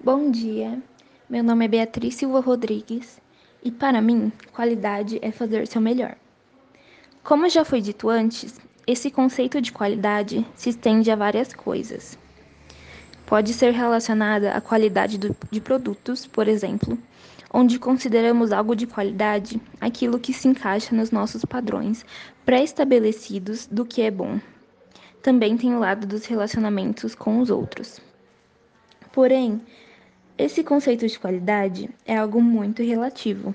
Bom dia, meu nome é Beatriz Silva Rodrigues e para mim, qualidade é fazer seu melhor. Como já foi dito antes, esse conceito de qualidade se estende a várias coisas. Pode ser relacionada à qualidade do, de produtos, por exemplo, onde consideramos algo de qualidade aquilo que se encaixa nos nossos padrões pré-estabelecidos do que é bom. Também tem o lado dos relacionamentos com os outros. Porém, esse conceito de qualidade é algo muito relativo.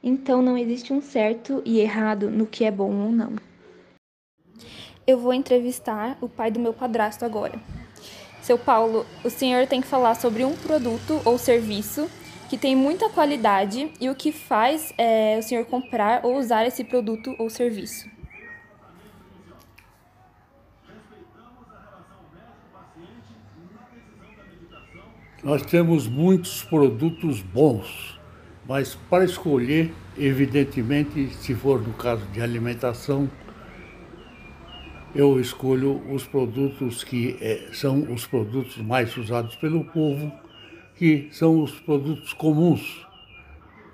Então não existe um certo e errado no que é bom ou não. Eu vou entrevistar o pai do meu padrasto agora. Seu Paulo, o senhor tem que falar sobre um produto ou serviço que tem muita qualidade e o que faz é, o senhor comprar ou usar esse produto ou serviço. Nós temos muitos produtos bons, mas para escolher, evidentemente, se for no caso de alimentação, eu escolho os produtos que é, são os produtos mais usados pelo povo, que são os produtos comuns,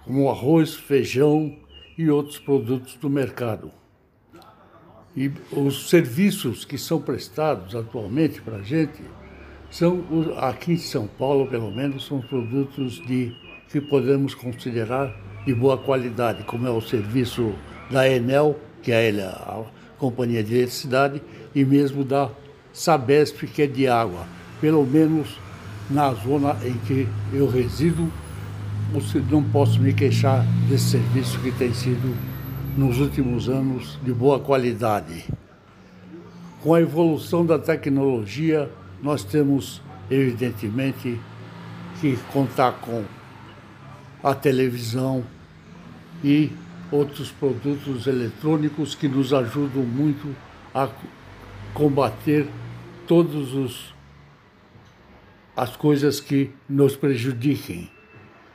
como arroz, feijão e outros produtos do mercado. E os serviços que são prestados atualmente para a gente são, aqui em São Paulo, pelo menos, são produtos de, que podemos considerar de boa qualidade, como é o serviço da Enel, que é a Companhia de Eletricidade, e mesmo da Sabesp, que é de água. Pelo menos na zona em que eu resido, não posso me queixar desse serviço que tem sido, nos últimos anos, de boa qualidade. Com a evolução da tecnologia, nós temos, evidentemente, que contar com a televisão e outros produtos eletrônicos que nos ajudam muito a combater todos os as coisas que nos prejudiquem.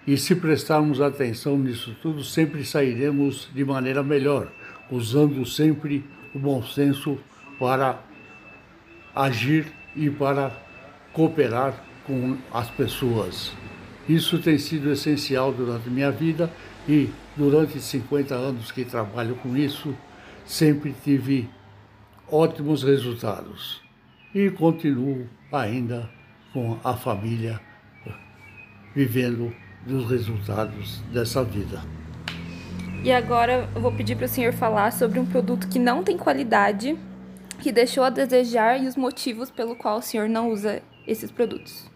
E se prestarmos atenção nisso tudo, sempre sairemos de maneira melhor, usando sempre o bom senso para agir e para cooperar com as pessoas. Isso tem sido essencial durante minha vida e durante 50 anos que trabalho com isso, sempre tive ótimos resultados. E continuo ainda com a família vivendo dos resultados dessa vida. E agora eu vou pedir para o senhor falar sobre um produto que não tem qualidade que deixou a desejar e os motivos pelo qual o senhor não usa esses produtos.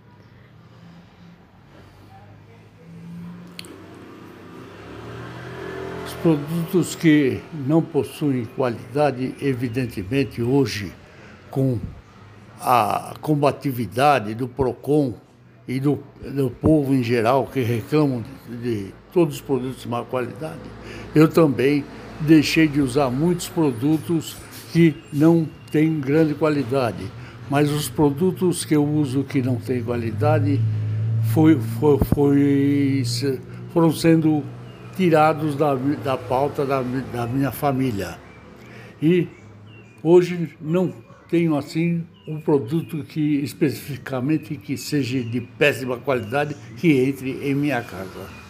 Os produtos que não possuem qualidade, evidentemente, hoje, com a combatividade do PROCON e do, do povo em geral que reclamam de, de todos os produtos de má qualidade, eu também deixei de usar muitos produtos que não têm grande qualidade. Mas os produtos que eu uso que não têm qualidade foi, foi, foi, foram sendo tirados da, da pauta da, da minha família. E hoje não tenho assim um produto que especificamente que seja de péssima qualidade que entre em minha casa.